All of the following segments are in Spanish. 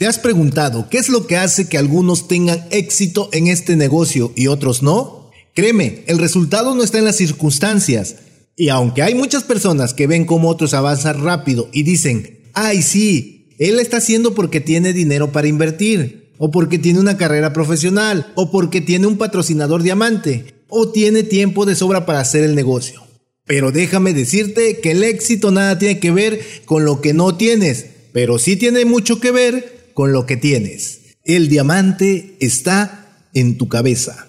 ¿Te has preguntado qué es lo que hace que algunos tengan éxito en este negocio y otros no? Créeme, el resultado no está en las circunstancias. Y aunque hay muchas personas que ven cómo otros avanzan rápido y dicen, ay sí, él está haciendo porque tiene dinero para invertir, o porque tiene una carrera profesional, o porque tiene un patrocinador diamante, o tiene tiempo de sobra para hacer el negocio. Pero déjame decirte que el éxito nada tiene que ver con lo que no tienes, pero sí tiene mucho que ver con lo que tienes. El diamante está en tu cabeza.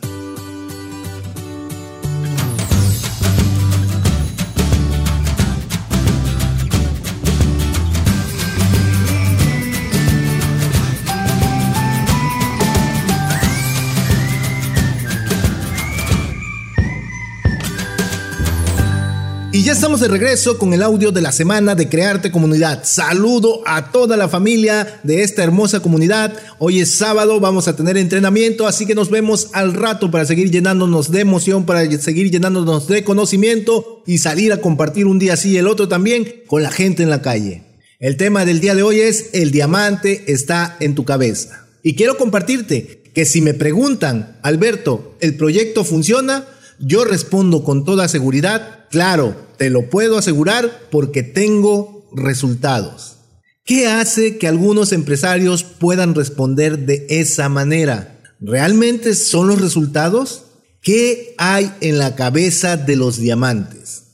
Y ya estamos de regreso con el audio de la semana de Crearte Comunidad. Saludo a toda la familia de esta hermosa comunidad. Hoy es sábado, vamos a tener entrenamiento, así que nos vemos al rato para seguir llenándonos de emoción, para seguir llenándonos de conocimiento y salir a compartir un día así y el otro también con la gente en la calle. El tema del día de hoy es el diamante está en tu cabeza. Y quiero compartirte que si me preguntan, Alberto, ¿el proyecto funciona? Yo respondo con toda seguridad, claro, te lo puedo asegurar porque tengo resultados. ¿Qué hace que algunos empresarios puedan responder de esa manera? ¿Realmente son los resultados? ¿Qué hay en la cabeza de los diamantes?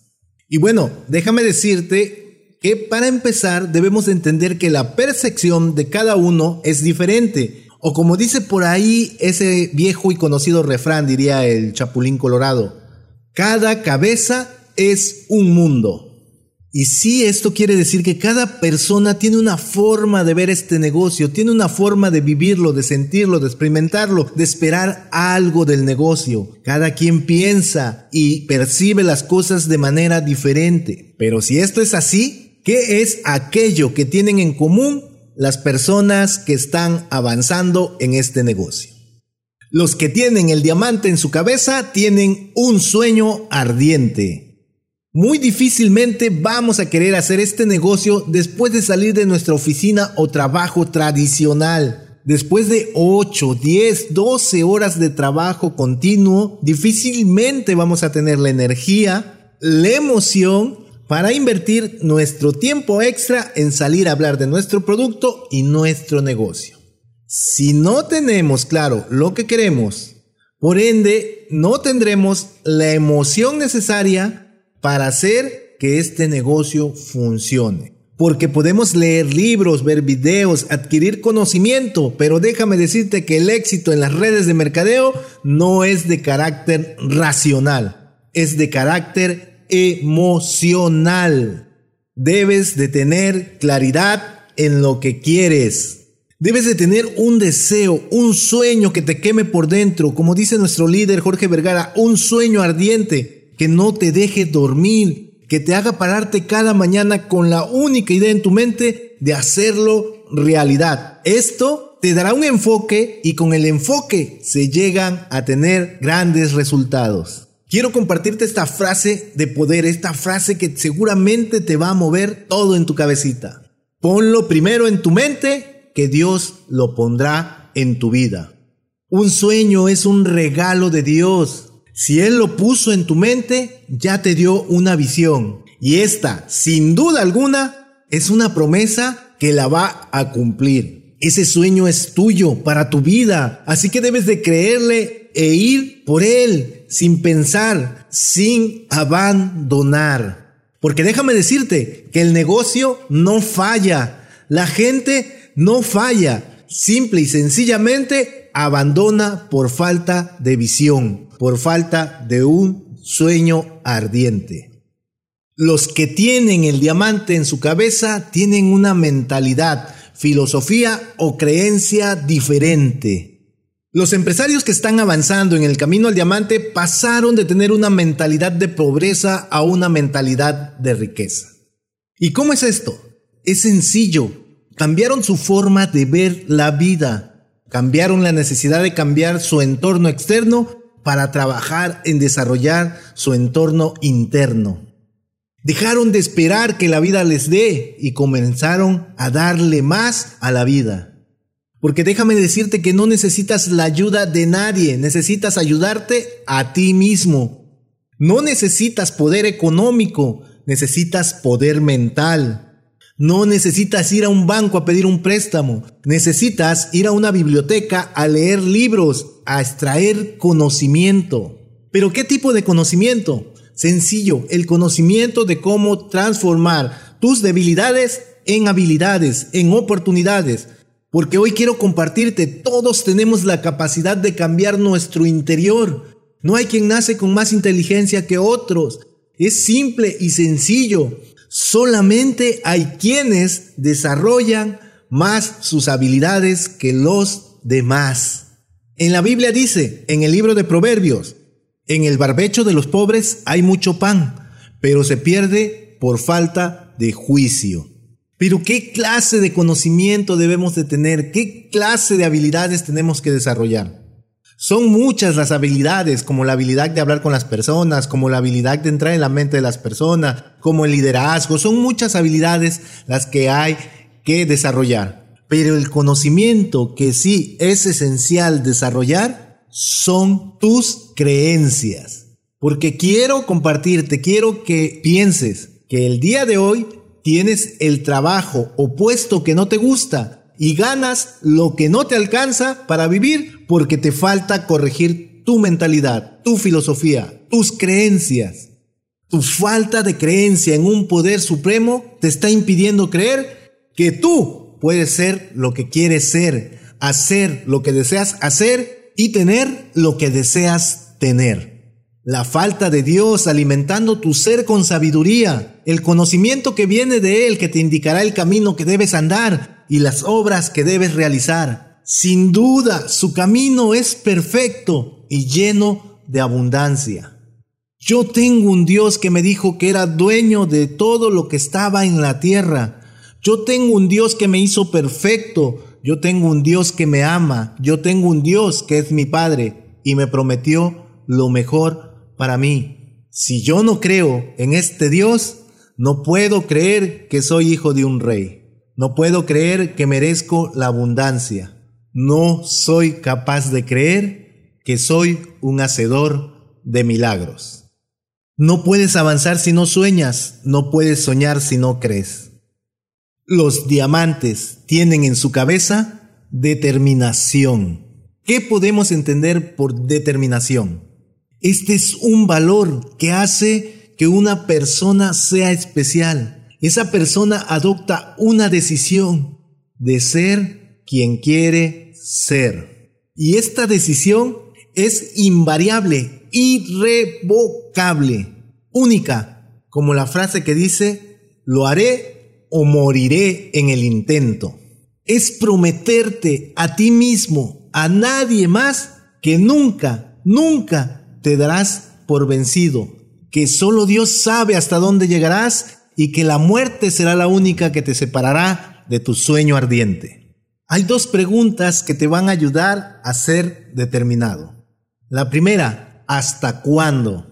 Y bueno, déjame decirte que para empezar debemos entender que la percepción de cada uno es diferente. O como dice por ahí ese viejo y conocido refrán, diría el Chapulín Colorado, cada cabeza es un mundo. Y sí, esto quiere decir que cada persona tiene una forma de ver este negocio, tiene una forma de vivirlo, de sentirlo, de experimentarlo, de esperar algo del negocio. Cada quien piensa y percibe las cosas de manera diferente. Pero si esto es así, ¿qué es aquello que tienen en común las personas que están avanzando en este negocio? Los que tienen el diamante en su cabeza tienen un sueño ardiente. Muy difícilmente vamos a querer hacer este negocio después de salir de nuestra oficina o trabajo tradicional. Después de 8, 10, 12 horas de trabajo continuo, difícilmente vamos a tener la energía, la emoción para invertir nuestro tiempo extra en salir a hablar de nuestro producto y nuestro negocio. Si no tenemos claro lo que queremos, por ende no tendremos la emoción necesaria para hacer que este negocio funcione. Porque podemos leer libros, ver videos, adquirir conocimiento, pero déjame decirte que el éxito en las redes de mercadeo no es de carácter racional, es de carácter emocional. Debes de tener claridad en lo que quieres. Debes de tener un deseo, un sueño que te queme por dentro, como dice nuestro líder Jorge Vergara, un sueño ardiente que no te deje dormir, que te haga pararte cada mañana con la única idea en tu mente de hacerlo realidad. Esto te dará un enfoque y con el enfoque se llegan a tener grandes resultados. Quiero compartirte esta frase de poder, esta frase que seguramente te va a mover todo en tu cabecita. Ponlo primero en tu mente, que Dios lo pondrá en tu vida. Un sueño es un regalo de Dios. Si Él lo puso en tu mente, ya te dio una visión. Y esta, sin duda alguna, es una promesa que la va a cumplir. Ese sueño es tuyo para tu vida. Así que debes de creerle e ir por Él sin pensar, sin abandonar. Porque déjame decirte que el negocio no falla. La gente no falla. Simple y sencillamente abandona por falta de visión por falta de un sueño ardiente. Los que tienen el diamante en su cabeza tienen una mentalidad, filosofía o creencia diferente. Los empresarios que están avanzando en el camino al diamante pasaron de tener una mentalidad de pobreza a una mentalidad de riqueza. ¿Y cómo es esto? Es sencillo. Cambiaron su forma de ver la vida. Cambiaron la necesidad de cambiar su entorno externo para trabajar en desarrollar su entorno interno. Dejaron de esperar que la vida les dé y comenzaron a darle más a la vida. Porque déjame decirte que no necesitas la ayuda de nadie, necesitas ayudarte a ti mismo. No necesitas poder económico, necesitas poder mental. No necesitas ir a un banco a pedir un préstamo, necesitas ir a una biblioteca a leer libros, a extraer conocimiento. Pero ¿qué tipo de conocimiento? Sencillo, el conocimiento de cómo transformar tus debilidades en habilidades, en oportunidades. Porque hoy quiero compartirte, todos tenemos la capacidad de cambiar nuestro interior. No hay quien nace con más inteligencia que otros. Es simple y sencillo. Solamente hay quienes desarrollan más sus habilidades que los demás. En la Biblia dice, en el libro de Proverbios, en el barbecho de los pobres hay mucho pan, pero se pierde por falta de juicio. Pero ¿qué clase de conocimiento debemos de tener? ¿Qué clase de habilidades tenemos que desarrollar? Son muchas las habilidades, como la habilidad de hablar con las personas, como la habilidad de entrar en la mente de las personas, como el liderazgo. Son muchas habilidades las que hay que desarrollar. Pero el conocimiento que sí es esencial desarrollar son tus creencias. Porque quiero compartirte, quiero que pienses que el día de hoy tienes el trabajo o puesto que no te gusta y ganas lo que no te alcanza para vivir porque te falta corregir tu mentalidad, tu filosofía, tus creencias. Tu falta de creencia en un poder supremo te está impidiendo creer que tú puedes ser lo que quieres ser, hacer lo que deseas hacer y tener lo que deseas tener. La falta de Dios alimentando tu ser con sabiduría, el conocimiento que viene de Él que te indicará el camino que debes andar y las obras que debes realizar. Sin duda, su camino es perfecto y lleno de abundancia. Yo tengo un Dios que me dijo que era dueño de todo lo que estaba en la tierra. Yo tengo un Dios que me hizo perfecto. Yo tengo un Dios que me ama. Yo tengo un Dios que es mi Padre y me prometió lo mejor para mí. Si yo no creo en este Dios, no puedo creer que soy hijo de un rey. No puedo creer que merezco la abundancia. No soy capaz de creer que soy un hacedor de milagros. No puedes avanzar si no sueñas, no puedes soñar si no crees. Los diamantes tienen en su cabeza determinación. ¿Qué podemos entender por determinación? Este es un valor que hace que una persona sea especial. Esa persona adopta una decisión de ser quien quiere ser. Y esta decisión es invariable, irrevocable, única, como la frase que dice, lo haré o moriré en el intento. Es prometerte a ti mismo, a nadie más, que nunca, nunca te darás por vencido, que solo Dios sabe hasta dónde llegarás y que la muerte será la única que te separará de tu sueño ardiente. Hay dos preguntas que te van a ayudar a ser determinado. La primera, ¿hasta cuándo?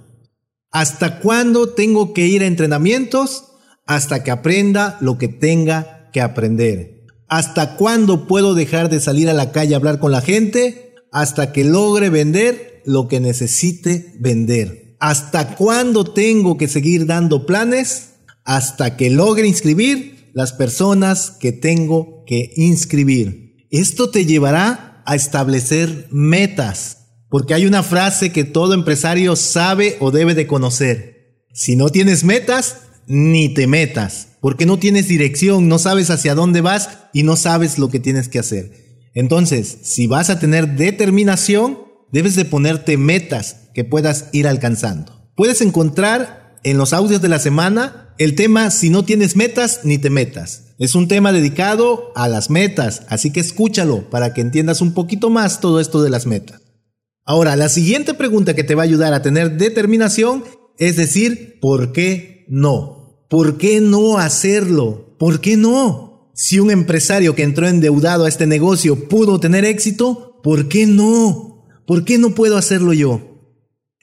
¿Hasta cuándo tengo que ir a entrenamientos? Hasta que aprenda lo que tenga que aprender. ¿Hasta cuándo puedo dejar de salir a la calle a hablar con la gente? Hasta que logre vender lo que necesite vender. ¿Hasta cuándo tengo que seguir dando planes? Hasta que logre inscribir las personas que tengo que inscribir. Esto te llevará a establecer metas, porque hay una frase que todo empresario sabe o debe de conocer. Si no tienes metas, ni te metas, porque no tienes dirección, no sabes hacia dónde vas y no sabes lo que tienes que hacer. Entonces, si vas a tener determinación, debes de ponerte metas que puedas ir alcanzando. Puedes encontrar en los audios de la semana el tema si no tienes metas ni te metas. Es un tema dedicado a las metas, así que escúchalo para que entiendas un poquito más todo esto de las metas. Ahora, la siguiente pregunta que te va a ayudar a tener determinación es decir, ¿por qué no? ¿Por qué no hacerlo? ¿Por qué no? Si un empresario que entró endeudado a este negocio pudo tener éxito, ¿por qué no? ¿Por qué no puedo hacerlo yo?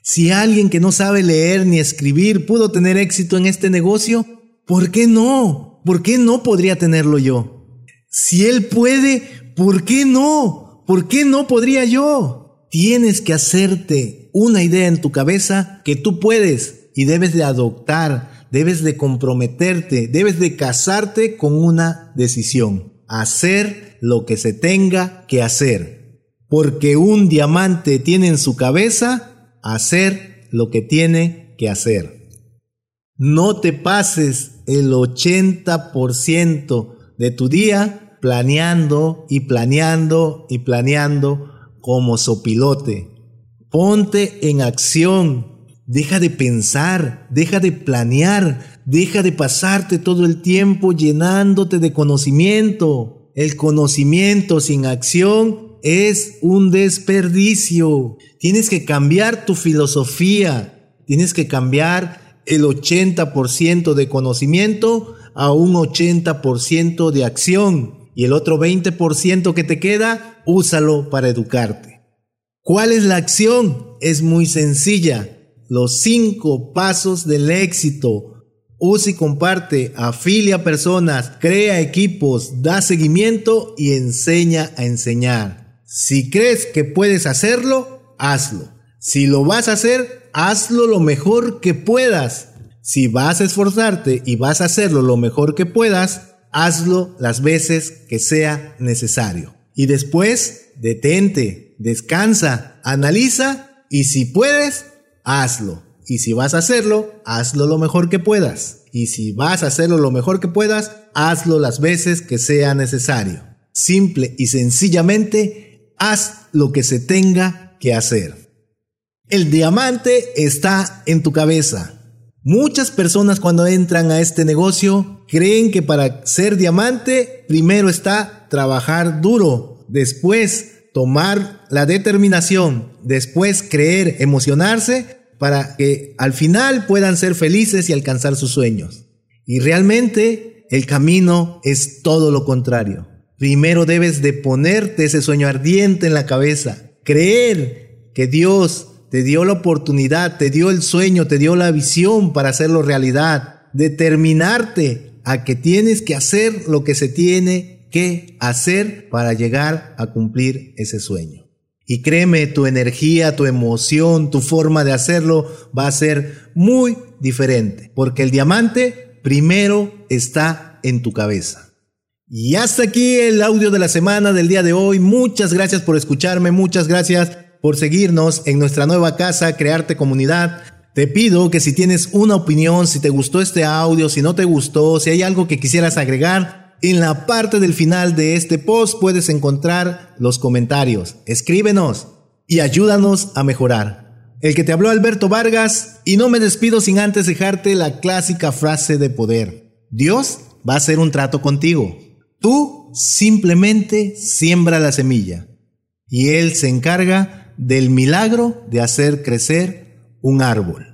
Si alguien que no sabe leer ni escribir pudo tener éxito en este negocio, ¿por qué no? ¿Por qué no podría tenerlo yo? Si él puede, ¿Por qué no? ¿Por qué no podría yo? Tienes que hacerte una idea en tu cabeza que tú puedes y debes de adoptar, debes de comprometerte, debes de casarte con una decisión. Hacer lo que se tenga que hacer. Porque un diamante tiene en su cabeza hacer lo que tiene que hacer. No te pases el 80% de tu día planeando y planeando y planeando como sopilote. Ponte en acción. Deja de pensar, deja de planear, deja de pasarte todo el tiempo llenándote de conocimiento. El conocimiento sin acción es un desperdicio. Tienes que cambiar tu filosofía, tienes que cambiar el 80% de conocimiento a un 80% de acción y el otro 20% que te queda, úsalo para educarte. ¿Cuál es la acción? Es muy sencilla. Los cinco pasos del éxito. Usa y comparte, afilia personas, crea equipos, da seguimiento y enseña a enseñar. Si crees que puedes hacerlo, hazlo. Si lo vas a hacer, hazlo lo mejor que puedas. Si vas a esforzarte y vas a hacerlo lo mejor que puedas, hazlo las veces que sea necesario. Y después, detente, descansa, analiza y si puedes, hazlo. Y si vas a hacerlo, hazlo lo mejor que puedas. Y si vas a hacerlo lo mejor que puedas, hazlo las veces que sea necesario. Simple y sencillamente, haz lo que se tenga que hacer. El diamante está en tu cabeza. Muchas personas cuando entran a este negocio creen que para ser diamante primero está trabajar duro, después tomar la determinación, después creer, emocionarse para que al final puedan ser felices y alcanzar sus sueños. Y realmente el camino es todo lo contrario. Primero debes de ponerte ese sueño ardiente en la cabeza, creer que Dios te dio la oportunidad, te dio el sueño, te dio la visión para hacerlo realidad, determinarte a que tienes que hacer lo que se tiene que hacer para llegar a cumplir ese sueño. Y créeme, tu energía, tu emoción, tu forma de hacerlo va a ser muy diferente, porque el diamante primero está en tu cabeza. Y hasta aquí el audio de la semana del día de hoy. Muchas gracias por escucharme, muchas gracias por seguirnos en nuestra nueva casa, Crearte Comunidad. Te pido que si tienes una opinión, si te gustó este audio, si no te gustó, si hay algo que quisieras agregar, en la parte del final de este post puedes encontrar los comentarios. Escríbenos y ayúdanos a mejorar. El que te habló Alberto Vargas y no me despido sin antes dejarte la clásica frase de poder. Dios va a hacer un trato contigo. Tú simplemente siembra la semilla y Él se encarga del milagro de hacer crecer un árbol.